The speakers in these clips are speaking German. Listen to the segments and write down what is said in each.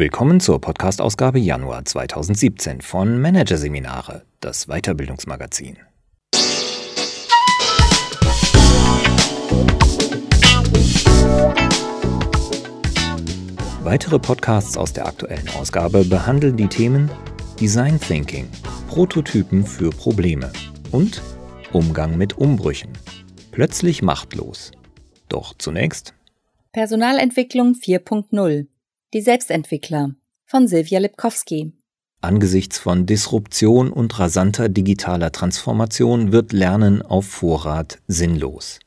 Willkommen zur Podcast-Ausgabe Januar 2017 von Managerseminare, das Weiterbildungsmagazin. Weitere Podcasts aus der aktuellen Ausgabe behandeln die Themen Design Thinking, Prototypen für Probleme und Umgang mit Umbrüchen. Plötzlich machtlos. Doch zunächst Personalentwicklung 4.0 Die Selbstentwickler von Silvia Lipkowski. Angesichts von Disruption und rasanter digitaler Transformation wird Lernen auf Vorrat sinnlos.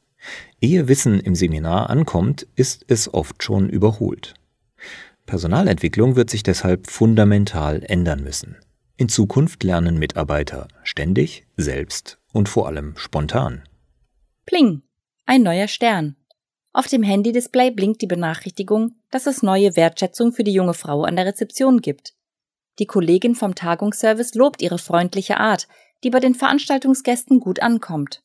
Ehe Wissen im Seminar ankommt, ist es oft schon überholt. Personalentwicklung wird sich deshalb fundamental ändern müssen. In Zukunft lernen Mitarbeiter ständig, selbst und vor allem spontan. Pling. Ein neuer Stern. Auf dem Handy-Display blinkt die Benachrichtigung, dass es neue Wertschätzung für die junge Frau an der Rezeption gibt. Die Kollegin vom Tagungsservice lobt ihre freundliche Art, die bei den Veranstaltungsgästen gut ankommt.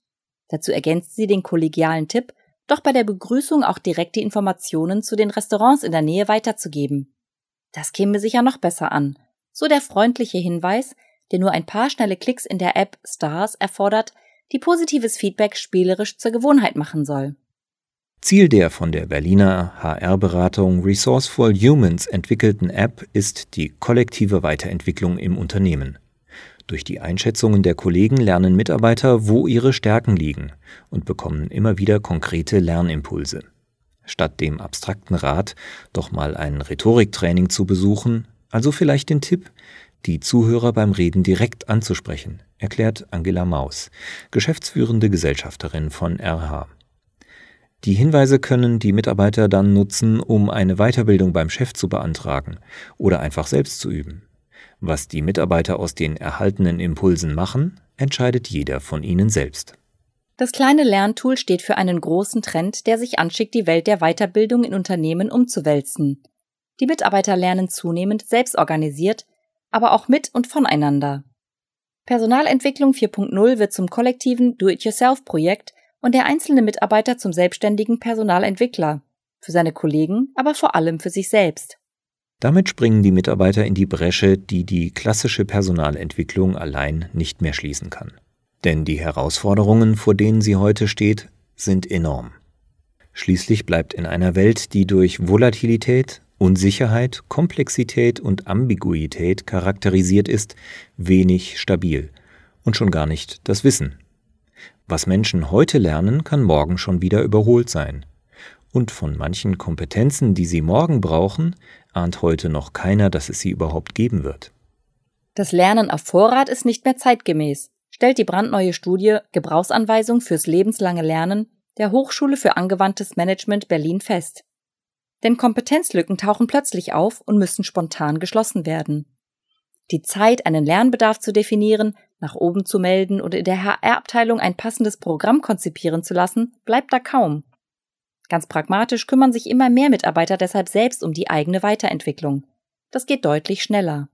Dazu ergänzt sie den kollegialen Tipp, doch bei der Begrüßung auch direkt die Informationen zu den Restaurants in der Nähe weiterzugeben. Das käme sicher noch besser an. So der freundliche Hinweis, der nur ein paar schnelle Klicks in der App Stars erfordert, die positives Feedback spielerisch zur Gewohnheit machen soll. Ziel der von der Berliner HR-Beratung Resourceful Humans entwickelten App ist die kollektive Weiterentwicklung im Unternehmen. Durch die Einschätzungen der Kollegen lernen Mitarbeiter, wo ihre Stärken liegen und bekommen immer wieder konkrete Lernimpulse. Statt dem abstrakten Rat, doch mal ein Rhetoriktraining zu besuchen, also vielleicht den Tipp, die Zuhörer beim Reden direkt anzusprechen, erklärt Angela Maus, geschäftsführende Gesellschafterin von RH. Die Hinweise können die Mitarbeiter dann nutzen, um eine Weiterbildung beim Chef zu beantragen oder einfach selbst zu üben. Was die Mitarbeiter aus den erhaltenen Impulsen machen, entscheidet jeder von ihnen selbst. Das kleine Lerntool steht für einen großen Trend, der sich anschickt, die Welt der Weiterbildung in Unternehmen umzuwälzen. Die Mitarbeiter lernen zunehmend selbst organisiert, aber auch mit und voneinander. Personalentwicklung 4.0 wird zum kollektiven Do-it-yourself-Projekt und der einzelne Mitarbeiter zum selbstständigen Personalentwickler, für seine Kollegen, aber vor allem für sich selbst. Damit springen die Mitarbeiter in die Bresche, die die klassische Personalentwicklung allein nicht mehr schließen kann. Denn die Herausforderungen, vor denen sie heute steht, sind enorm. Schließlich bleibt in einer Welt, die durch Volatilität, Unsicherheit, Komplexität und Ambiguität charakterisiert ist, wenig stabil und schon gar nicht das Wissen. Was Menschen heute lernen, kann morgen schon wieder überholt sein. Und von manchen Kompetenzen, die sie morgen brauchen, ahnt heute noch keiner, dass es sie überhaupt geben wird. Das Lernen auf Vorrat ist nicht mehr zeitgemäß, stellt die brandneue Studie Gebrauchsanweisung fürs lebenslange Lernen der Hochschule für angewandtes Management Berlin fest. Denn Kompetenzlücken tauchen plötzlich auf und müssen spontan geschlossen werden. Die Zeit, einen Lernbedarf zu definieren, nach oben zu melden oder in der HR-Abteilung ein passendes Programm konzipieren zu lassen, bleibt da kaum. Ganz pragmatisch kümmern sich immer mehr Mitarbeiter deshalb selbst um die eigene Weiterentwicklung. Das geht deutlich schneller.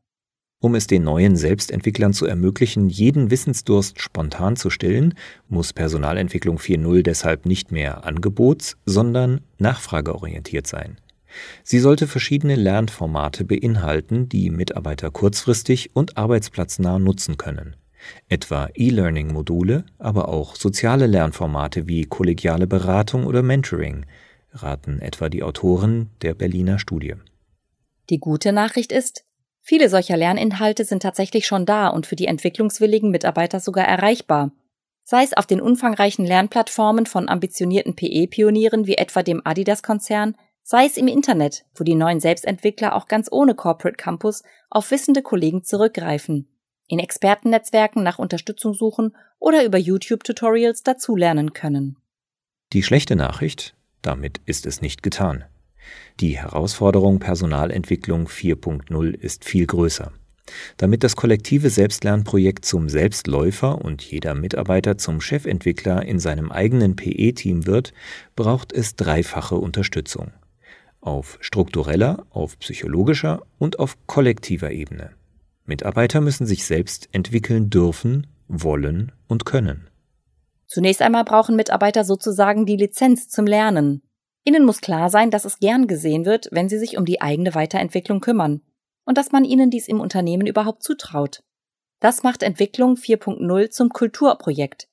Um es den neuen Selbstentwicklern zu ermöglichen, jeden Wissensdurst spontan zu stillen, muss Personalentwicklung 4.0 deshalb nicht mehr angebots-, sondern nachfrageorientiert sein. Sie sollte verschiedene Lernformate beinhalten, die Mitarbeiter kurzfristig und arbeitsplatznah nutzen können etwa E-Learning-Module, aber auch soziale Lernformate wie kollegiale Beratung oder Mentoring, raten etwa die Autoren der Berliner Studie. Die gute Nachricht ist, viele solcher Lerninhalte sind tatsächlich schon da und für die entwicklungswilligen Mitarbeiter sogar erreichbar. Sei es auf den umfangreichen Lernplattformen von ambitionierten PE-Pionieren wie etwa dem Adidas-Konzern, sei es im Internet, wo die neuen Selbstentwickler auch ganz ohne Corporate Campus auf wissende Kollegen zurückgreifen in Expertennetzwerken nach Unterstützung suchen oder über YouTube-Tutorials dazulernen können. Die schlechte Nachricht, damit ist es nicht getan. Die Herausforderung Personalentwicklung 4.0 ist viel größer. Damit das kollektive Selbstlernprojekt zum Selbstläufer und jeder Mitarbeiter zum Chefentwickler in seinem eigenen PE-Team wird, braucht es dreifache Unterstützung. Auf struktureller, auf psychologischer und auf kollektiver Ebene. Mitarbeiter müssen sich selbst entwickeln dürfen, wollen und können. Zunächst einmal brauchen Mitarbeiter sozusagen die Lizenz zum Lernen. Ihnen muss klar sein, dass es gern gesehen wird, wenn Sie sich um die eigene Weiterentwicklung kümmern und dass man Ihnen dies im Unternehmen überhaupt zutraut. Das macht Entwicklung 4.0 zum Kulturprojekt,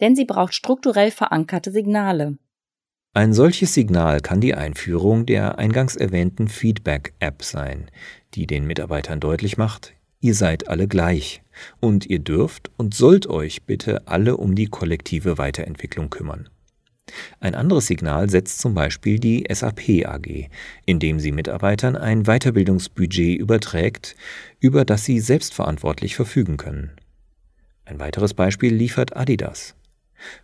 denn sie braucht strukturell verankerte Signale. Ein solches Signal kann die Einführung der eingangs erwähnten Feedback-App sein, die den Mitarbeitern deutlich macht, ihr seid alle gleich und ihr dürft und sollt euch bitte alle um die kollektive Weiterentwicklung kümmern. Ein anderes Signal setzt zum Beispiel die SAP AG, indem sie Mitarbeitern ein Weiterbildungsbudget überträgt, über das sie selbstverantwortlich verfügen können. Ein weiteres Beispiel liefert Adidas.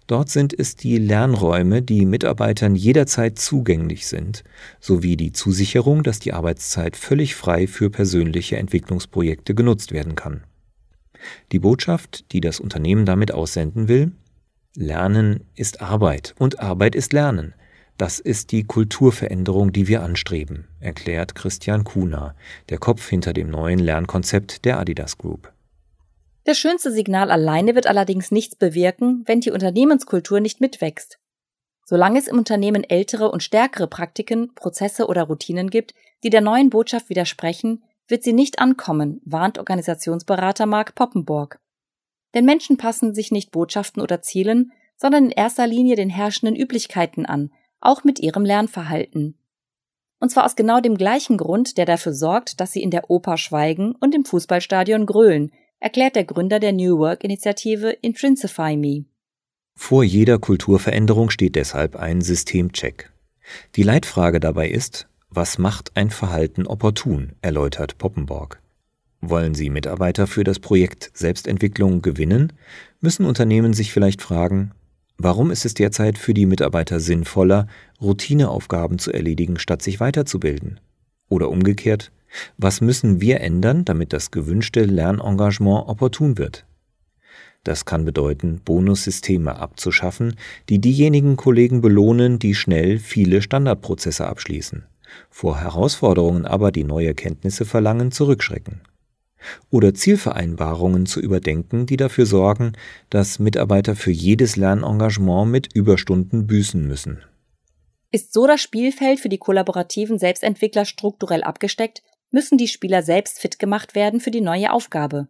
Dort sind es die Lernräume, die Mitarbeitern jederzeit zugänglich sind, sowie die Zusicherung, dass die Arbeitszeit völlig frei für persönliche Entwicklungsprojekte genutzt werden kann. Die Botschaft, die das Unternehmen damit aussenden will, Lernen ist Arbeit und Arbeit ist Lernen. Das ist die Kulturveränderung, die wir anstreben, erklärt Christian Kuhner, der Kopf hinter dem neuen Lernkonzept der Adidas Group. Das schönste Signal alleine wird allerdings nichts bewirken, wenn die Unternehmenskultur nicht mitwächst. Solange es im Unternehmen ältere und stärkere Praktiken, Prozesse oder Routinen gibt, die der neuen Botschaft widersprechen, wird sie nicht ankommen, warnt Organisationsberater Mark Poppenborg. Denn Menschen passen sich nicht Botschaften oder Zielen, sondern in erster Linie den herrschenden Üblichkeiten an, auch mit ihrem Lernverhalten. Und zwar aus genau dem gleichen Grund, der dafür sorgt, dass sie in der Oper schweigen und im Fußballstadion grölen, erklärt der Gründer der New Work-Initiative Intrinsify Me. Vor jeder Kulturveränderung steht deshalb ein Systemcheck. Die Leitfrage dabei ist, was macht ein Verhalten opportun, erläutert Poppenborg. Wollen Sie Mitarbeiter für das Projekt Selbstentwicklung gewinnen, müssen Unternehmen sich vielleicht fragen, warum ist es derzeit für die Mitarbeiter sinnvoller, Routineaufgaben zu erledigen, statt sich weiterzubilden? Oder umgekehrt, was müssen wir ändern, damit das gewünschte Lernengagement opportun wird? Das kann bedeuten, Bonussysteme abzuschaffen, die diejenigen Kollegen belohnen, die schnell viele Standardprozesse abschließen, vor Herausforderungen aber, die neue Kenntnisse verlangen, zurückschrecken oder Zielvereinbarungen zu überdenken, die dafür sorgen, dass Mitarbeiter für jedes Lernengagement mit Überstunden büßen müssen. Ist so das Spielfeld für die kollaborativen Selbstentwickler strukturell abgesteckt, müssen die Spieler selbst fit gemacht werden für die neue Aufgabe.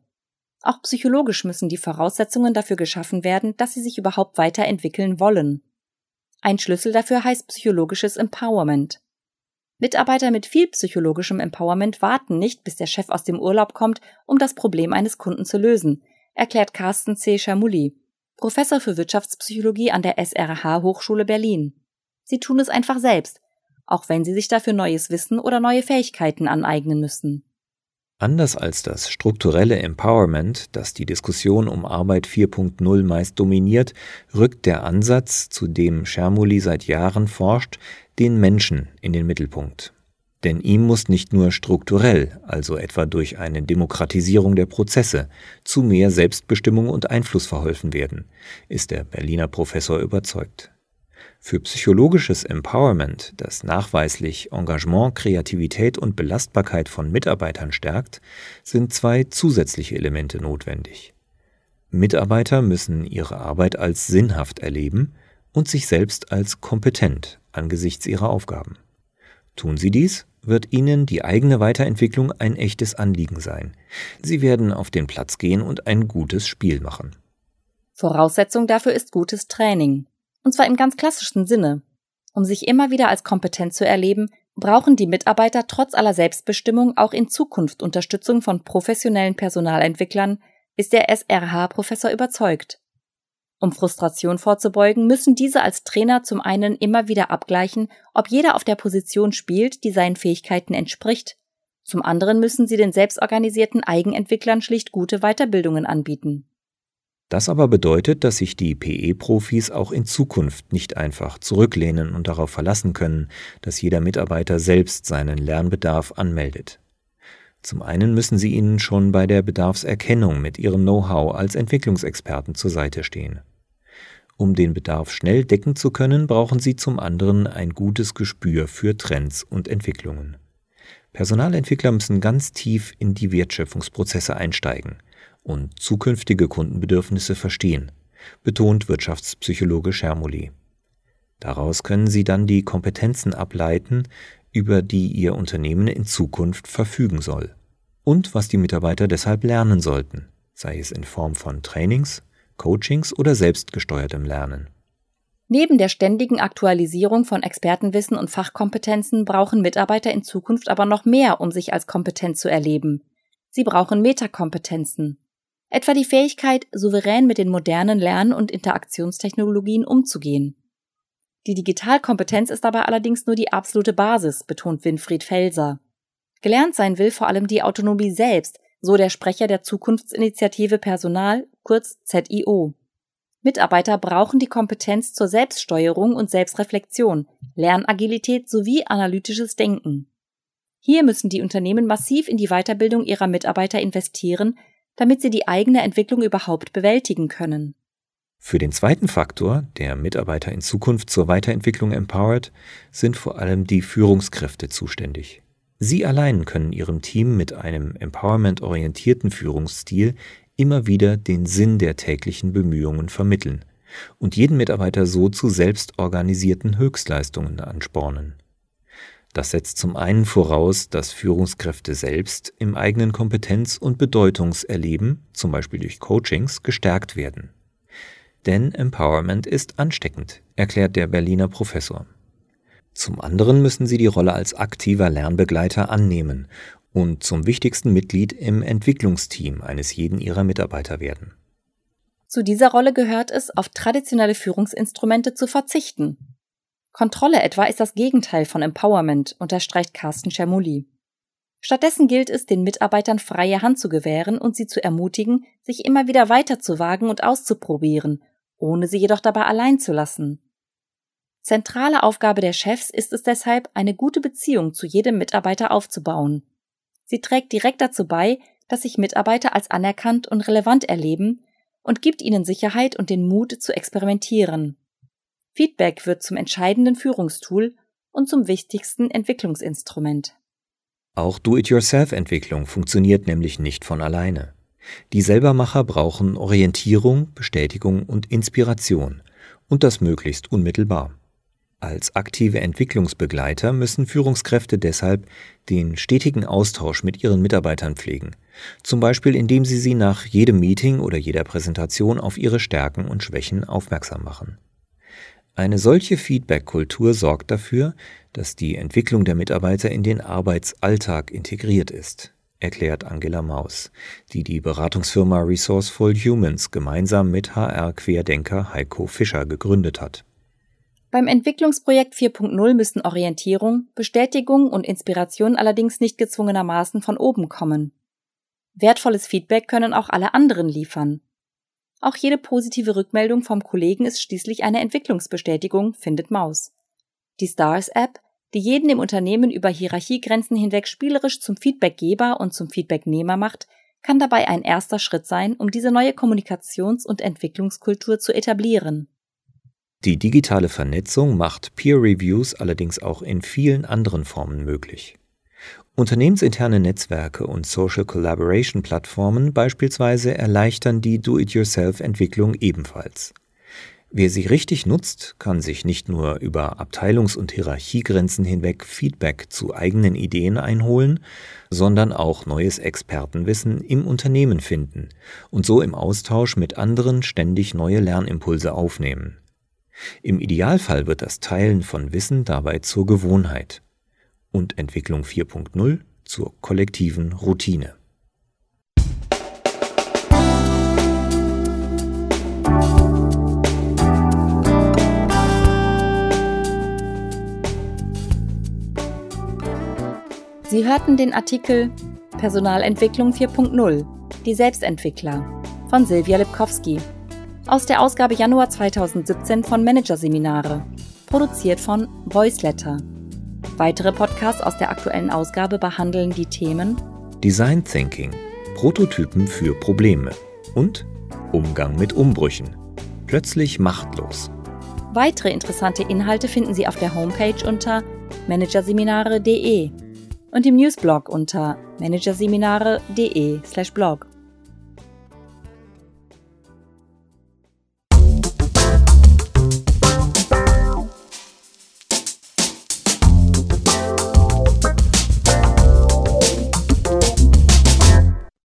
Auch psychologisch müssen die Voraussetzungen dafür geschaffen werden, dass sie sich überhaupt weiterentwickeln wollen. Ein Schlüssel dafür heißt psychologisches Empowerment. Mitarbeiter mit viel psychologischem Empowerment warten nicht, bis der Chef aus dem Urlaub kommt, um das Problem eines Kunden zu lösen, erklärt Carsten C. Chamouli, Professor für Wirtschaftspsychologie an der SRH Hochschule Berlin. Sie tun es einfach selbst, auch wenn sie sich dafür neues Wissen oder neue Fähigkeiten aneignen müssen. Anders als das strukturelle Empowerment, das die Diskussion um Arbeit 4.0 meist dominiert, rückt der Ansatz, zu dem Schermuli seit Jahren forscht, den Menschen in den Mittelpunkt. Denn ihm muss nicht nur strukturell, also etwa durch eine Demokratisierung der Prozesse, zu mehr Selbstbestimmung und Einfluss verholfen werden, ist der Berliner Professor überzeugt. Für psychologisches Empowerment, das nachweislich Engagement, Kreativität und Belastbarkeit von Mitarbeitern stärkt, sind zwei zusätzliche Elemente notwendig. Mitarbeiter müssen ihre Arbeit als sinnhaft erleben und sich selbst als kompetent angesichts ihrer Aufgaben. Tun sie dies, wird ihnen die eigene Weiterentwicklung ein echtes Anliegen sein. Sie werden auf den Platz gehen und ein gutes Spiel machen. Voraussetzung dafür ist gutes Training. Und zwar im ganz klassischen Sinne. Um sich immer wieder als kompetent zu erleben, brauchen die Mitarbeiter trotz aller Selbstbestimmung auch in Zukunft Unterstützung von professionellen Personalentwicklern, ist der SRH-Professor überzeugt. Um Frustration vorzubeugen, müssen diese als Trainer zum einen immer wieder abgleichen, ob jeder auf der Position spielt, die seinen Fähigkeiten entspricht. Zum anderen müssen sie den selbstorganisierten Eigenentwicklern schlicht gute Weiterbildungen anbieten. Das aber bedeutet, dass sich die PE-Profis auch in Zukunft nicht einfach zurücklehnen und darauf verlassen können, dass jeder Mitarbeiter selbst seinen Lernbedarf anmeldet. Zum einen müssen sie ihnen schon bei der Bedarfserkennung mit ihrem Know-how als Entwicklungsexperten zur Seite stehen. Um den Bedarf schnell decken zu können, brauchen sie zum anderen ein gutes Gespür für Trends und Entwicklungen. Personalentwickler müssen ganz tief in die Wertschöpfungsprozesse einsteigen – und zukünftige Kundenbedürfnisse verstehen, betont Wirtschaftspsychologe Schermuli. Daraus können Sie dann die Kompetenzen ableiten, über die Ihr Unternehmen in Zukunft verfügen soll. Und was die Mitarbeiter deshalb lernen sollten, sei es in Form von Trainings, Coachings oder selbstgesteuertem Lernen. Neben der ständigen Aktualisierung von Expertenwissen und Fachkompetenzen brauchen Mitarbeiter in Zukunft aber noch mehr, um sich als kompetent zu erleben. Sie brauchen Metakompetenzen. Etwa die Fähigkeit, souverän mit den modernen Lern- und Interaktionstechnologien umzugehen. Die Digitalkompetenz ist dabei allerdings nur die absolute Basis, betont Winfried Felser. Gelernt sein will vor allem die Autonomie selbst, so der Sprecher der Zukunftsinitiative Personal, kurz ZIO. Mitarbeiter brauchen die Kompetenz zur Selbststeuerung und Selbstreflexion, Lernagilität sowie analytisches Denken. Hier müssen die Unternehmen massiv in die Weiterbildung ihrer Mitarbeiter investieren, damit sie die eigene Entwicklung überhaupt bewältigen können. Für den zweiten Faktor, der Mitarbeiter in Zukunft zur Weiterentwicklung empowert, sind vor allem die Führungskräfte zuständig. Sie allein können Ihrem Team mit einem empowerment-orientierten Führungsstil immer wieder den Sinn der täglichen Bemühungen vermitteln und jeden Mitarbeiter so zu selbstorganisierten Höchstleistungen anspornen. Das setzt zum einen voraus, dass Führungskräfte selbst im eigenen Kompetenz- und Bedeutungserleben, zum Beispiel durch Coachings, gestärkt werden. Denn Empowerment ist ansteckend, erklärt der Berliner Professor. Zum anderen müssen sie die Rolle als aktiver Lernbegleiter annehmen und zum wichtigsten Mitglied im Entwicklungsteam eines jeden ihrer Mitarbeiter werden. Zu dieser Rolle gehört es, auf traditionelle Führungsinstrumente zu verzichten. Kontrolle etwa ist das Gegenteil von Empowerment, unterstreicht Carsten Schermuli. Stattdessen gilt es, den Mitarbeitern freie Hand zu gewähren und sie zu ermutigen, sich immer wieder weiterzuwagen und auszuprobieren, ohne sie jedoch dabei allein zu lassen. Zentrale Aufgabe der Chefs ist es deshalb, eine gute Beziehung zu jedem Mitarbeiter aufzubauen. Sie trägt direkt dazu bei, dass sich Mitarbeiter als anerkannt und relevant erleben und gibt ihnen Sicherheit und den Mut zu experimentieren. Feedback wird zum entscheidenden Führungstool und zum wichtigsten Entwicklungsinstrument. Auch Do-it-yourself-Entwicklung funktioniert nämlich nicht von alleine. Die Selbermacher brauchen Orientierung, Bestätigung und Inspiration und das möglichst unmittelbar. Als aktive Entwicklungsbegleiter müssen Führungskräfte deshalb den stetigen Austausch mit ihren Mitarbeitern pflegen, zum Beispiel indem sie sie nach jedem Meeting oder jeder Präsentation auf ihre Stärken und Schwächen aufmerksam machen. Eine solche Feedback-Kultur sorgt dafür, dass die Entwicklung der Mitarbeiter in den Arbeitsalltag integriert ist erklärt Angela Maus, die die Beratungsfirma Resourceful Humans gemeinsam mit HR-Querdenker Heiko Fischer gegründet hat. Beim Entwicklungsprojekt 4.0 müssen Orientierung, Bestätigung und Inspiration allerdings nicht gezwungenermaßen von oben kommen. Wertvolles Feedback können auch alle anderen liefern. Auch jede positive Rückmeldung vom Kollegen ist schließlich eine Entwicklungsbestätigung, findet Maus. Die Stars App die jeden im Unternehmen über Hierarchiegrenzen hinweg spielerisch zum Feedbackgeber und zum Feedbacknehmer macht, kann dabei ein erster Schritt sein, um diese neue Kommunikations- und Entwicklungskultur zu etablieren. Die digitale Vernetzung macht Peer Reviews allerdings auch in vielen anderen Formen möglich. Unternehmensinterne Netzwerke und Social Collaboration Plattformen beispielsweise erleichtern die Do-it-yourself-Entwicklung ebenfalls. Wer sie richtig nutzt, kann sich nicht nur über Abteilungs- und Hierarchiegrenzen hinweg Feedback zu eigenen Ideen einholen, sondern auch neues Expertenwissen im Unternehmen finden und so im Austausch mit anderen ständig neue Lernimpulse aufnehmen. Im Idealfall wird das Teilen von Wissen dabei zur Gewohnheit und Entwicklung 4.0 zur kollektiven Routine. Sie hörten den Artikel Personalentwicklung 4.0 Die Selbstentwickler von Silvia Lipkowski aus der Ausgabe Januar 2017 von Managerseminare, produziert von Voiceletter. Weitere Podcasts aus der aktuellen Ausgabe behandeln die Themen Design Thinking, Prototypen für Probleme und Umgang mit Umbrüchen. Plötzlich machtlos. Weitere interessante Inhalte finden Sie auf der Homepage unter managerseminare.de und im Newsblog unter managerseminare.de/blog.